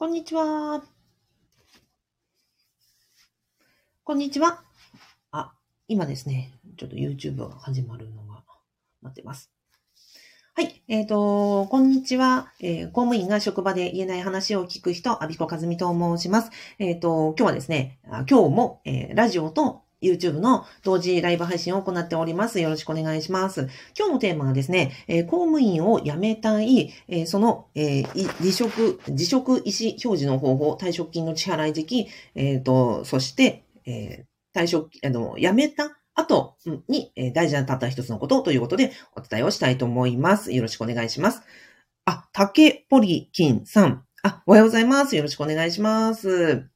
こんにちは。こんにちは。あ、今ですね、ちょっと YouTube が始まるのが待ってます。はい。えっ、ー、と、こんにちは、えー、公務員が職場で言えない話を聞く人、アビコカズミと申します。えっ、ー、と、今日はですね、今日も、えラジオと YouTube の同時ライブ配信を行っております。よろしくお願いします。今日のテーマはですね、えー、公務員を辞めたい、えー、その、えー、離職、辞職意思表示の方法、退職金の支払い時期、えっ、と、そして、え退職、あの、辞めた後に、え大事なたった一つのことということでお伝えをしたいと思います。よろしくお願いします。あ、竹ポリキンさん。あ、おはようございます。よろしくお願いします。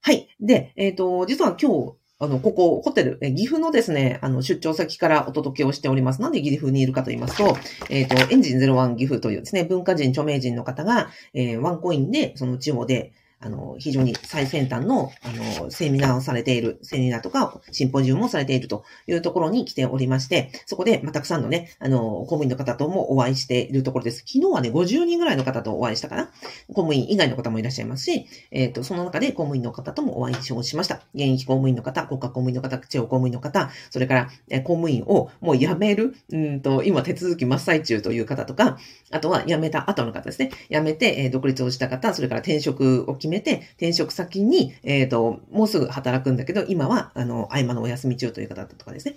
はい。で、えっ、と、実は今日、あの、ここ、ホテル、え岐阜のですね、あの、出張先からお届けをしております。なんで岐阜にいるかと言いますと、えっ、ー、と、エンジン01岐阜というですね、文化人、著名人の方が、えー、ワンコインで、その地方で、あの、非常に最先端の、あの、セミナーをされている、セミナーとか、シンポジウムをされているというところに来ておりまして、そこで、まあ、たくさんのね、あの、公務員の方ともお会いしているところです。昨日はね、50人ぐらいの方とお会いしたかな？公務員以外の方もいらっしゃいますし、えっ、ー、と、その中で公務員の方ともお会いしました。現役公務員の方、国家公務員の方、地方公務員の方、それから、え公務員をもう辞める、うんと、今手続き真っ最中という方とか、あとは辞めた後の方ですね。辞めて、え、独立をした方、それから転職を決めめて、転職先に、えっ、ー、と、もうすぐ働くんだけど、今は、あの、合間のお休み中という方とかですね。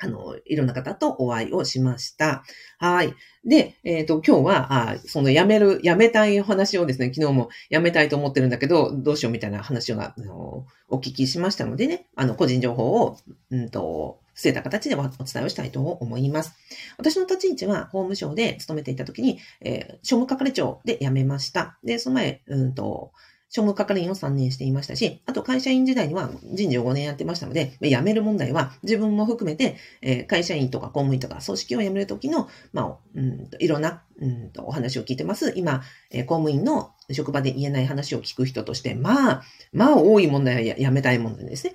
あの、いろんな方とお会いをしました。はい。で、えっ、ー、と、今日は、あその辞める、辞めたい話をですね、昨日も辞めたいと思ってるんだけど、どうしようみたいな話を、あの、お聞きしましたのでね、あの、個人情報を、うんと、捨てた形でお伝えをしたいと思います。私の立ち位置は法務省で勤めていた時に、えー、庶務係長で辞めました。で、その前、うんと、庶務係員を3年していましたし、あと会社員時代には人事を5年やってましたので、辞める問題は自分も含めて、えー、会社員とか公務員とか組織を辞めるときの、まあ、うん、いろんな、うんと、お話を聞いてます。今、えー、公務員の職場で言えない話を聞く人として、まあ、まあ多い問題は辞めたい問題ですね。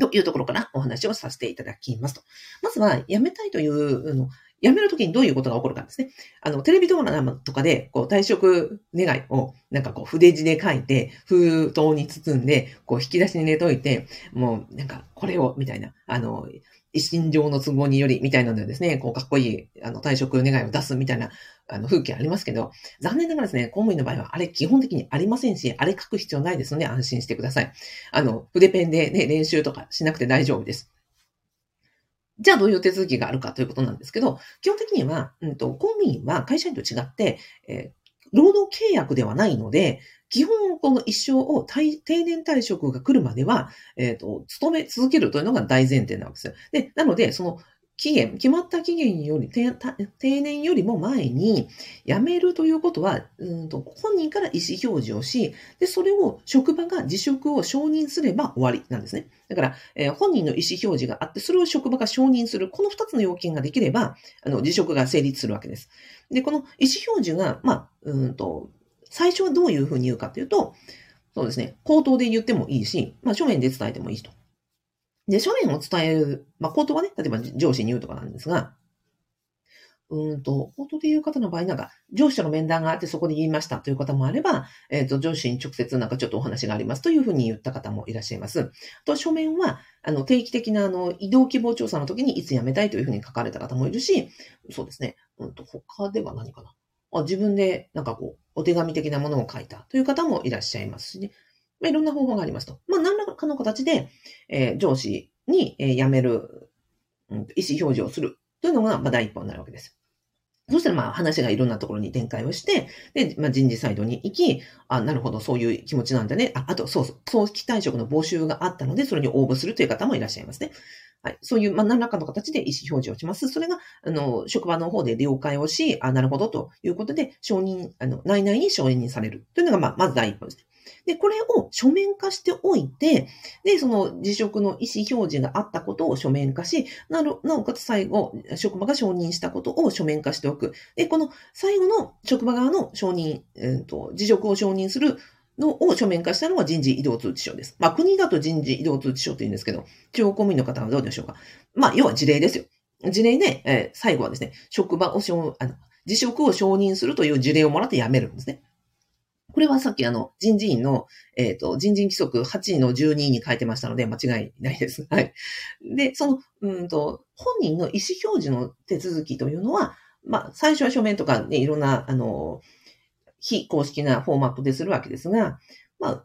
というところからお話をさせていただきますと。まずは、辞めたいという、の辞めるときにどういうことが起こるかですね。あの、テレビドラマとかで、こう、退職願いを、なんかこう、筆字で書いて、封筒に包んで、こう、引き出しに入れといて、もう、なんか、これを、みたいな、あの、一身上の都合により、みたいなのでですね、こう、かっこいい、あの、退職願を出すみたいな、あの、風景ありますけど、残念ながらですね、公務員の場合は、あれ基本的にありませんし、あれ書く必要ないですので、安心してください。あの、筆ペンでね、練習とかしなくて大丈夫です。じゃあどういう手続きがあるかということなんですけど、基本的には、うんと、公務員は会社員と違って、えー、労働契約ではないので、基本この一生を定年退職が来るまでは、えっ、ー、と、勤め続けるというのが大前提なわけですよ。で、なので、その期限、決まった期限より、定年よりも前に辞めるということは、うんと本人から意思表示をし、で、それを職場が辞職を承認すれば終わりなんですね。だから、えー、本人の意思表示があって、それを職場が承認する、この二つの要件ができれば、あの、辞職が成立するわけです。で、この意思表示が、まあ、うんと、最初はどういうふうに言うかというと、そうですね、口頭で言ってもいいし、まあ、書面で伝えてもいいと。で、書面を伝える、まあ、口頭はね、例えば上司に言うとかなんですが、うんと、口頭で言う方の場合、なんか、上司との面談があってそこで言いましたという方もあれば、えっ、ー、と、上司に直接なんかちょっとお話がありますというふうに言った方もいらっしゃいます。と、書面は、あの、定期的なあの、移動希望調査の時にいつ辞めたいというふうに書かれた方もいるし、そうですね。うんと、他では何かな？あ自分で、なんかこう、お手紙的なものを書いたという方もいらっしゃいますしね。まあ、いろんな方法がありますと。まあ、何らかの形で、えー、上司に、えー、辞める、うん、意思表示をするというのが、まあ、第一歩になるわけです。そしたら、まあ、話がいろんなところに展開をして、で、まあ、人事サイドに行き、あ、なるほど、そういう気持ちなんだね。あ、あと、そうそう、早期退職の募集があったので、それに応募するという方もいらっしゃいますね。はい。そういう、まあ、何らかの形で意思表示をします。それが、あの、職場の方で了解をし、あ、なるほど、ということで、承認、あの、内々に承認されるというのが、まあ、まず第一歩です。で、これを書面化しておいて、で、その辞職の意思表示があったことを書面化し、な、なおかつ最後、職場が承認したことを書面化しておく。で、この最後の職場側の承認、えーと、辞職を承認するのを書面化したのが人事異動通知書です。まあ、国だと人事異動通知書って言うんですけど、地方公務員の方はどうでしょうか。まあ、要は事例ですよ。事例で、えー、最後はですね、職場を承、あの、辞職を承認するという事例をもらって辞めるんですね。これはさっきあの、人事院の、えっ、ー、と、人事規則8の12に書いてましたので、間違いないです。はい。で、その、うんと、本人の意思表示の手続きというのは、まあ、最初は書面とかね、いろんな、あの、非公式なフォーマットでするわけですが、まあ、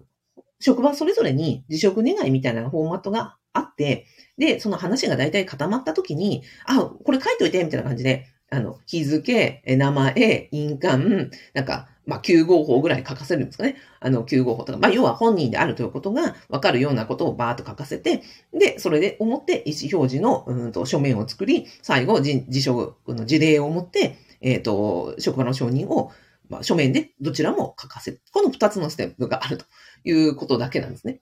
職場それぞれに辞職願いみたいなフォーマットがあって、で、その話が大体固まった時に、あ、これ書いといて、みたいな感じで、あの、日付、名前、印鑑、なんか、まあ、9号法ぐらい書かせるんですかね。あの、9号法とか、まあ、要は本人であるということが分かるようなことをバーっと書かせて、で、それで思って意思表示の、うんと、書面を作り、最後、辞書の事例を持って、えっ、ー、と、職場の承認を、まあ、書面でどちらも書かせる。この二つのステップがあるということだけなんですね。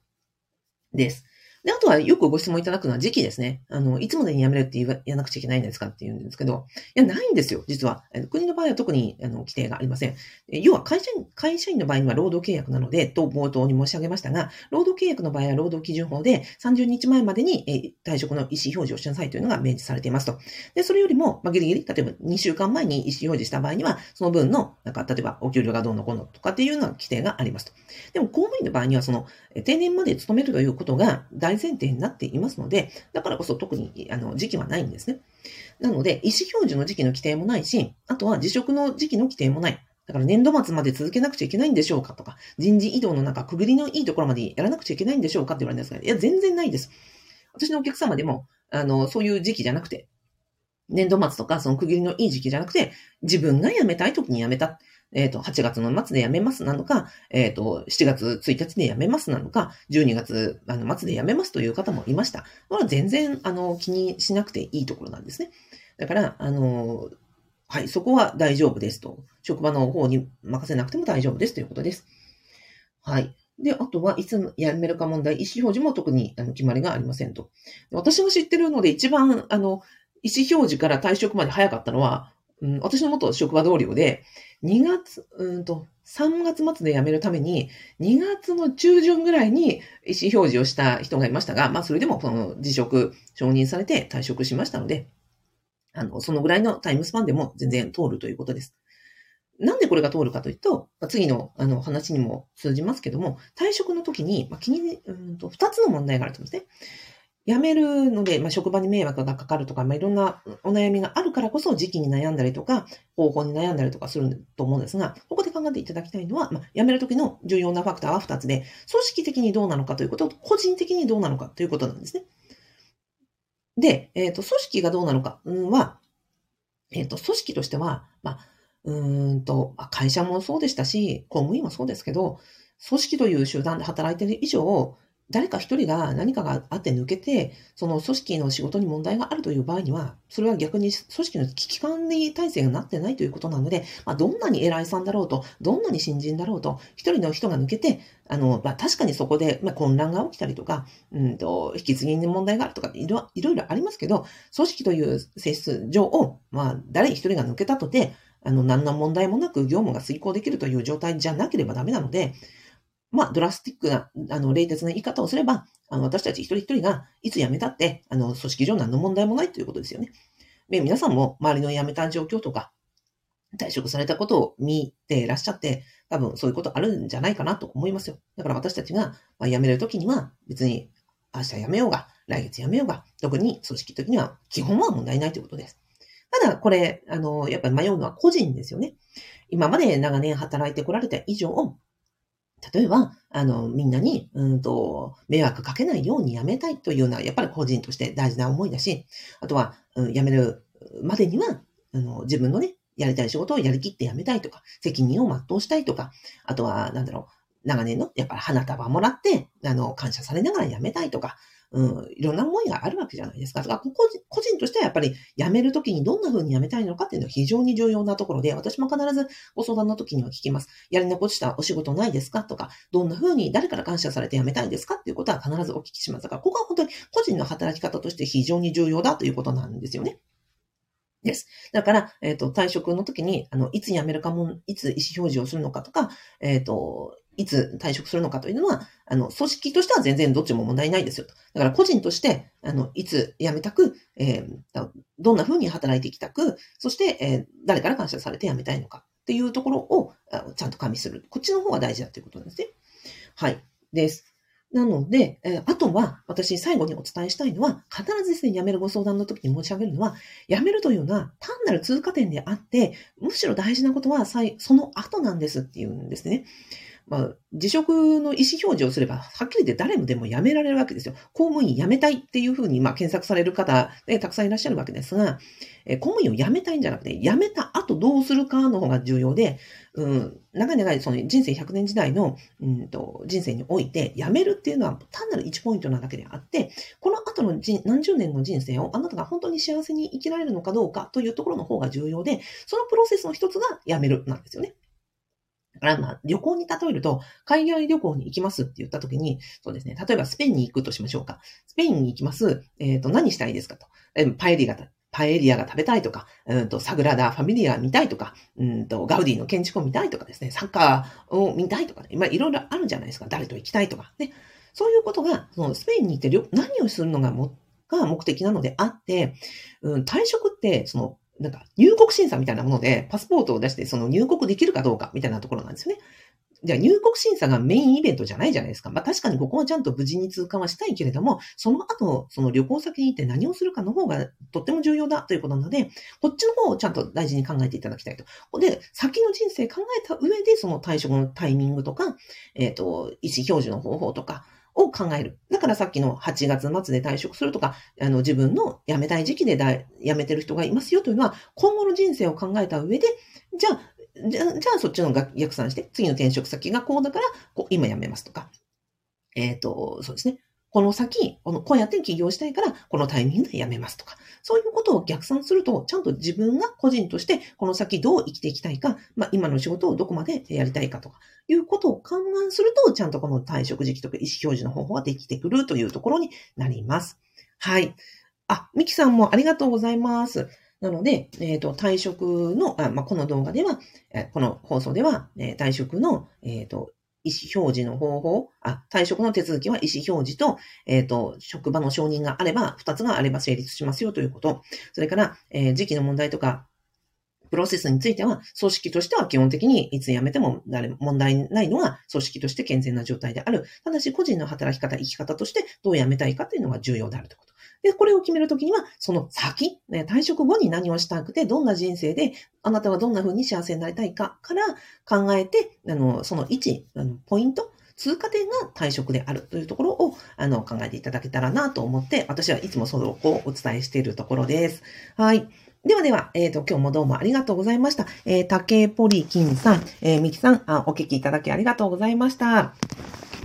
です。で、あとはよくご質問いただくのは時期ですね。あの、いつまでに辞めるって言わなくちゃいけないんですかって言うんですけど、いや、ないんですよ、実は。国の場合は特にあの規定がありません。要は会社員、会社員の場合には労働契約なので、と冒頭に申し上げましたが、労働契約の場合は労働基準法で30日前までに退職の意思表示をしなさいというのが明示されていますと。で、それよりも、まあ、ギリギリ、例えば2週間前に意思表示した場合には、その分の、なんか、例えばお給料がどうのこうのとかっていうような規定がありますと。でも、公務員の場合には、その、定年まで勤めるということが大前提になっていますので、だからこそ特にあの時期はないんですね。なので、意思表示の時期の規定もないし、あとは辞職の時期の規定もない。だから年度末まで続けなくちゃいけないんでしょうかとか、人事異動の中、区切りのいいところまでやらなくちゃいけないんでしょうかって言われるんですが、いや、全然ないです。私のお客様でも、あの、そういう時期じゃなくて、年度末とか、その区切りのいい時期じゃなくて、自分が辞めたい時に辞めた。えっ、ー、と、8月の末で辞めますなのか、えっ、ー、と、7月1日で辞めますなのか、12月あの末で辞めますという方もいました。これは全然、あの、気にしなくていいところなんですね。だから、あの、はい、そこは大丈夫ですと。職場の方に任せなくても大丈夫ですということです。はい。で、あとは、いつ辞めるか問題、意思表示も特に決まりがありませんと。私が知ってるので一番、あの、意思表示から退職まで早かったのは、うん、私の元職場同僚で、2月、うんと、3月末で辞めるために、2月の中旬ぐらいに意思表示をした人がいましたが、まあ、それでも、その、辞職、承認されて退職しましたので、あの、そのぐらいのタイムスパンでも全然通るということです。なんでこれが通るかというと、まあ、次のあの話にも通じますけども、退職の時に、まあ、気に、うんと、二つの問題があると思うんですね。辞めるので、まあ、職場に迷惑がかかるとか、まあ、いろんなお悩みがあるからこそ時期に悩んだりとか、方法に悩んだりとかすると思うんですが、ここで考えていただきたいのは、まあ、辞めるときの重要なファクターは2つで、組織的にどうなのかということと、個人的にどうなのかということなんですね。で、えっ、ー、と、組織がどうなのかは、えっ、ー、と、組織としては、まあ、うんと、会社もそうでしたし、公務員もそうですけど、組織という集団で働いている以上、誰か一人が何かがあって抜けて、その組織の仕事に問題があるという場合には、それは逆に組織の危機管理体制がなってないということなので、まあ、どんなに偉いさんだろうと、どんなに新人だろうと、一人の人が抜けて、あの、まあ、確かにそこで、まあ、混乱が起きたりとか、うんと、引き継ぎに問題があるとかいろ、いろいろありますけど、組織という性質上を、まあ、誰一人が抜けたとて、あの、何の問題もなく業務が遂行できるという状態じゃなければダメなので、まあ、ドラスティックな、あの、冷徹な言い方をすれば、あの、私たち一人一人がいつ辞めたって、あの、組織上何の問題もないということですよね。で、皆さんも周りの辞めた状況とか、退職されたことを見ていらっしゃって、多分そういうことあるんじゃないかなと思いますよ。だから私たちが、まあ、辞めるときには、別に明日辞めようが、来月辞めようが、特に組織的には基本は問題ないということです。ただ、これ、あの、やっぱり迷うのは個人ですよね。今まで長年働いてこられた以上、例えば、あの、みんなに、うんと、迷惑かけないようにやめたいというような、やっぱり個人として大事な思いだし、あとは、うん、辞めるまでには、あの、自分のね、やりたい仕事をやりきって辞めたいとか、責任を全うしたいとか、あとは、なんだろう、長年の、やっぱり花束もらって、あの、感謝されながら辞めたいとか、うん、いろんな思いがあるわけじゃないですか。だから個人個人としてはやっぱり辞めるときにどんな風に辞めたいのかっていうのは非常に重要なところで、私も必ずご相談の時には聞きます。やり残したお仕事ないですかとか、どんな風に誰から感謝されて辞めたいですかっていうことは必ずお聞きします。だから、ここは本当に個人の働き方として非常に重要だということなんですよね。です。だから、えっ、ー、と、退職の時に、あの、いつ辞めるかも、いつ意思表示をするのかとか、えっ、ー、と、いつ退職するのかというのは、あの、組織としては全然どっちも問題ないですよと。だから個人として、あの、いつ辞めたく、えー、どんな風に働いていきたく、そして、えー、誰から感謝されて辞めたいのか。っていうところをちゃんと加味する。こっちの方が大事だということなんですね。はい。です。なので、えー、あとは、私最後にお伝えしたいのは、必ずですね、辞めるご相談の時に申し上げるのは、辞めるというのは単なる通過点であって、むしろ大事なことは、その後なんですっていうんですね。まあ、辞職の意思表示をすれば、はっきり言って誰もでも辞められるわけですよ。公務員辞めたいっていうふうに、まあ、検索される方、ね、たくさんいらっしゃるわけですが、え公務員を辞めたいんじゃなくて、辞めた後どうするかの方が重要で、うん、長い長いその人生100年時代の、うんと、人生において、辞めるっていうのは単なる1ポイントなだけであって、この後の何十年の人生をあなたが本当に幸せに生きられるのかどうかというところの方が重要で、そのプロセスの一つが辞めるなんですよね。だからまあ、旅行に例えると、海外旅行に行きますって言った時に、そうですね、例えばスペインに行くとしましょうか。スペインに行きます。えっ、ー、と、何したいですかと。えパエリが、パエリアが食べたいとか、うんと、サグラダ・ファミリア見たいとか、うんと、ガウディの建築を見たいとかですね、サッカーを見たいとかね、まあ、いろいろあるじゃないですか。誰と行きたいとか、ね。そういうことが、そのスペインに行って何をするのがも、が目的なのであって、うん、退職って、その、なんか入国審査みたいなもので、パスポートを出してその入国できるかどうかみたいなところなんですよね。じゃあ入国審査がメインイベントじゃないじゃないですか。まあ確かにここはちゃんと無事に通過はしたいけれども、その後、その旅行先に行って何をするかの方がとっても重要だということなので、こっちの方をちゃんと大事に考えていただきたいと。で、先の人生考えた上で、その退職のタイミングとか、えっ、ー、と、意思表示の方法とか、を考える。だからさっきの8月末で退職するとか、あの自分の辞めたい時期で辞めてる人がいますよというのは、今後の人生を考えた上で、じゃあ、じゃあ、じゃあそっちの逆算して、次の転職先がこうだから、こう今辞めますとか。えっ、ー、と、そうですね。この先、この、こうやって起業したいから、このタイミングで辞めますとか。そういうことを逆算すると、ちゃんと自分が個人として、この先どう生きていきたいか、まあ、今の仕事をどこまでやりたいかとか、いうことを勘案すると、ちゃんとこの退職時期とか意思表示の方法ができてくるというところになります。はい。あ、ミキさんもありがとうございます。なので、えっ、ー、と、退職の、あまあ、この動画では、この放送では、え、退職の、えっ、ー、と、意思表示の方法、あ、退職の手続きは意思表示と、えっ、ー、と、職場の承認があれば、二つがあれば成立しますよということ。それから、え、時期の問題とか、プロセスについては、組織としては基本的にいつ辞めても問題ないのが組織として健全な状態である。ただし、個人の働き方、生き方としてどう辞めたいかというのが重要であるということ。で、これを決めるときには、その先、ね、退職後に何をしたくて、どんな人生で、あなたはどんな風に幸せになりたいかから考えて、あの、その位置、あのポイント、通過点が退職であるというところをあの考えていただけたらなと思って、私はいつもそのをお伝えしているところです。はい。ではでは、えっ、ー、と、今日もどうもありがとうございました。えー、竹ポリキンさん、えー、ミキさんあ、お聞きいただきありがとうございました。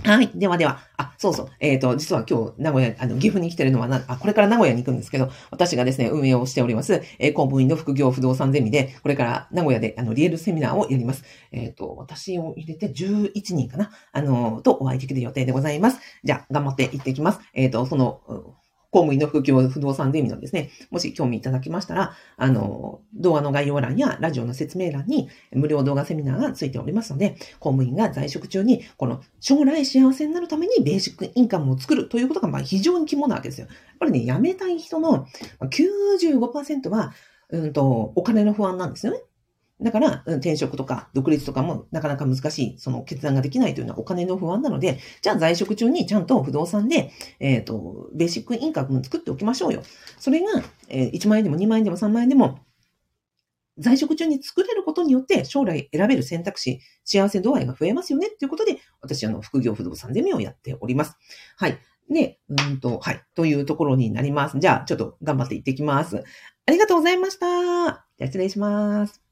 はい。ではでは、あ、そうそう。えっ、ー、と、実は今日、名古屋、あの、岐阜に来てるのはな、あ、これから名古屋に行くんですけど、私がですね、運営をしております、えー、公務員の副業不動産ゼミで、これから名古屋で、あの、リエルセミナーをやります。えっ、ー、と、私を入れて11人かな、あの、とお会いできる予定でございます。じゃあ、頑張って行ってきます。えっ、と、その、公務員の副業不動産ゼミのですね、もし興味いただきましたら、あの、動画の概要欄やラジオの説明欄に無料動画セミナーがついておりますので、公務員が在職中に、この将来幸せになるためにベーシックインカムを作るということがまあ非常に肝なわけですよ。やっぱりね、辞めたい人の95%は、うんと、お金の不安なんですよね。だから、転職とか独立とかもなかなか難しい、その決断ができないというのはお金の不安なので、じゃあ在職中にちゃんと不動産で、えっ、ー、と、ベーシックインカム作っておきましょうよ。それが、えー、1万円でも2万円でも3万円でも、在職中に作れることによって将来選べる選択肢、幸せ度合いが増えますよねっていうことで、私、あの、副業不動産ゼミをやっております。はい。で、うんと、はい。というところになります。じゃあ、ちょっと頑張っていってきます。ありがとうございました。じゃあ、失礼します。